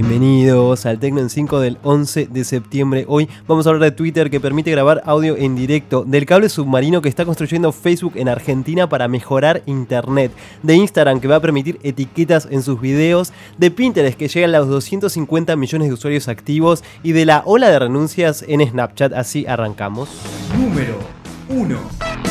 Bienvenidos al Tecno en 5 del 11 de septiembre. Hoy vamos a hablar de Twitter que permite grabar audio en directo, del cable submarino que está construyendo Facebook en Argentina para mejorar Internet, de Instagram que va a permitir etiquetas en sus videos, de Pinterest que llegan a los 250 millones de usuarios activos y de la ola de renuncias en Snapchat. Así arrancamos. Número 1.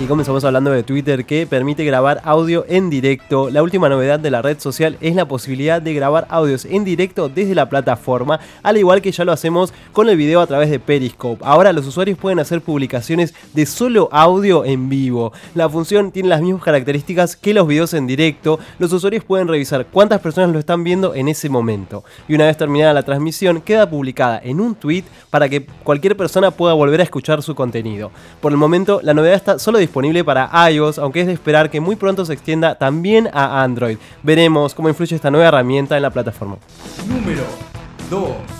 Y comenzamos hablando de Twitter que permite grabar audio en directo. La última novedad de la red social es la posibilidad de grabar audios en directo desde la plataforma, al igual que ya lo hacemos con el video a través de Periscope. Ahora los usuarios pueden hacer publicaciones de solo audio en vivo. La función tiene las mismas características que los videos en directo. Los usuarios pueden revisar cuántas personas lo están viendo en ese momento. Y una vez terminada la transmisión, queda publicada en un tweet para que cualquier persona pueda volver a escuchar su contenido. Por el momento, la novedad está solo disponible para iOS, aunque es de esperar que muy pronto se extienda también a Android. Veremos cómo influye esta nueva herramienta en la plataforma. Número 2.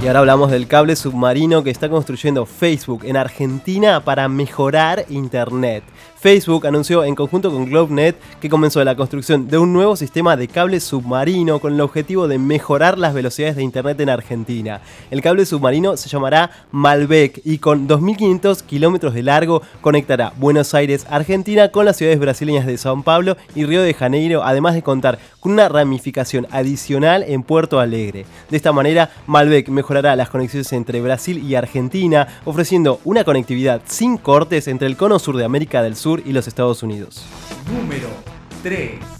Y ahora hablamos del cable submarino que está construyendo Facebook en Argentina para mejorar Internet. Facebook anunció en conjunto con GlobeNet que comenzó la construcción de un nuevo sistema de cable submarino con el objetivo de mejorar las velocidades de Internet en Argentina. El cable submarino se llamará Malbec y con 2.500 kilómetros de largo conectará Buenos Aires, Argentina con las ciudades brasileñas de Sao Paulo y Río de Janeiro, además de contar con una ramificación adicional en Puerto Alegre. De esta manera, Malbec mejorará las conexiones entre Brasil y Argentina, ofreciendo una conectividad sin cortes entre el cono sur de América del Sur y los Estados Unidos. Número 3.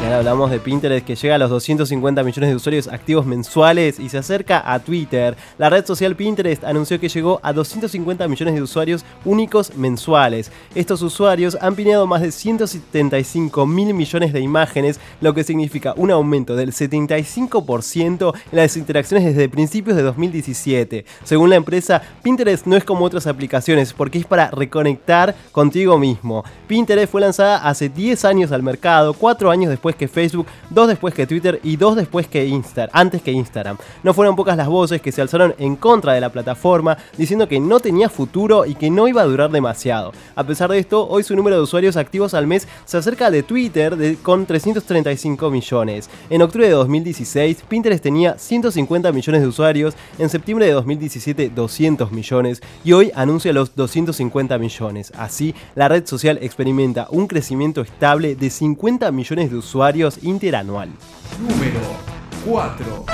Y ahora hablamos de Pinterest que llega a los 250 millones de usuarios activos mensuales y se acerca a Twitter. La red social Pinterest anunció que llegó a 250 millones de usuarios únicos mensuales. Estos usuarios han pineado más de 175 mil millones de imágenes, lo que significa un aumento del 75% en las interacciones desde principios de 2017. Según la empresa, Pinterest no es como otras aplicaciones porque es para reconectar contigo mismo. Pinterest fue lanzada hace 10 años al mercado, 4 años después que Facebook, dos después que Twitter y dos después que Instagram, antes que Instagram. No fueron pocas las voces que se alzaron en contra de la plataforma, diciendo que no tenía futuro y que no iba a durar demasiado. A pesar de esto, hoy su número de usuarios activos al mes se acerca de Twitter con 335 millones. En octubre de 2016, Pinterest tenía 150 millones de usuarios, en septiembre de 2017 200 millones y hoy anuncia los 250 millones. Así, la red social experimenta un crecimiento estable de 50 millones de usuarios interanual. Número 4.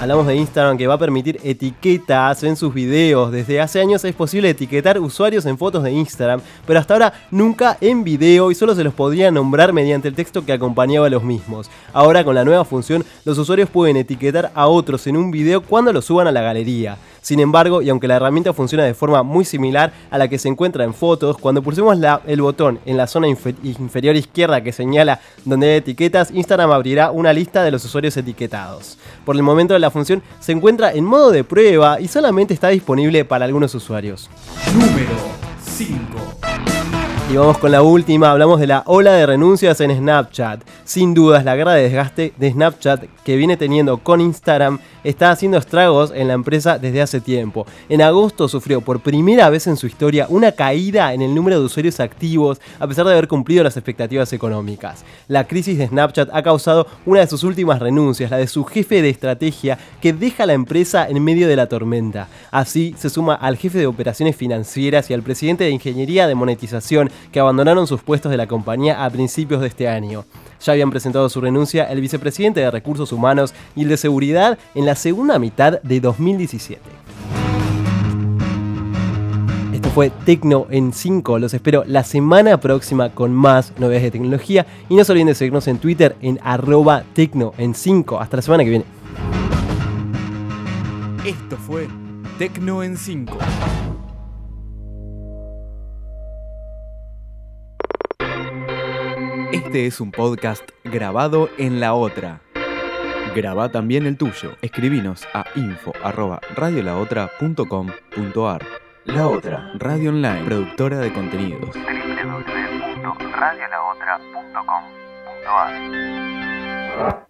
Hablamos de Instagram que va a permitir etiquetas en sus videos. Desde hace años es posible etiquetar usuarios en fotos de Instagram, pero hasta ahora nunca en video y solo se los podría nombrar mediante el texto que acompañaba a los mismos. Ahora con la nueva función, los usuarios pueden etiquetar a otros en un video cuando lo suban a la galería. Sin embargo, y aunque la herramienta funciona de forma muy similar a la que se encuentra en fotos, cuando pulsemos el botón en la zona infer- inferior izquierda que señala donde hay etiquetas, Instagram abrirá una lista de los usuarios etiquetados. Por el momento la función se encuentra en modo de prueba y solamente está disponible para algunos usuarios. Número 5. Y vamos con la última, hablamos de la ola de renuncias en Snapchat. Sin dudas, la guerra de desgaste de Snapchat que viene teniendo con Instagram está haciendo estragos en la empresa desde hace tiempo. En agosto sufrió por primera vez en su historia una caída en el número de usuarios activos a pesar de haber cumplido las expectativas económicas. La crisis de Snapchat ha causado una de sus últimas renuncias, la de su jefe de estrategia que deja la empresa en medio de la tormenta. Así se suma al jefe de operaciones financieras y al presidente de ingeniería de monetización que abandonaron sus puestos de la compañía a principios de este año. Ya habían presentado su renuncia el vicepresidente de Recursos Humanos y el de Seguridad en la segunda mitad de 2017. Esto fue Tecno en 5. Los espero la semana próxima con más novedades de tecnología. Y no se olviden de seguirnos en Twitter en arroba Tecno en 5. Hasta la semana que viene. Esto fue Tecno en 5. Este es un podcast grabado en la otra. Graba también el tuyo. Escribinos a info@radiolaotra.com.ar. La Otra, radio online, productora de contenidos. www.radiolaotra.com.ar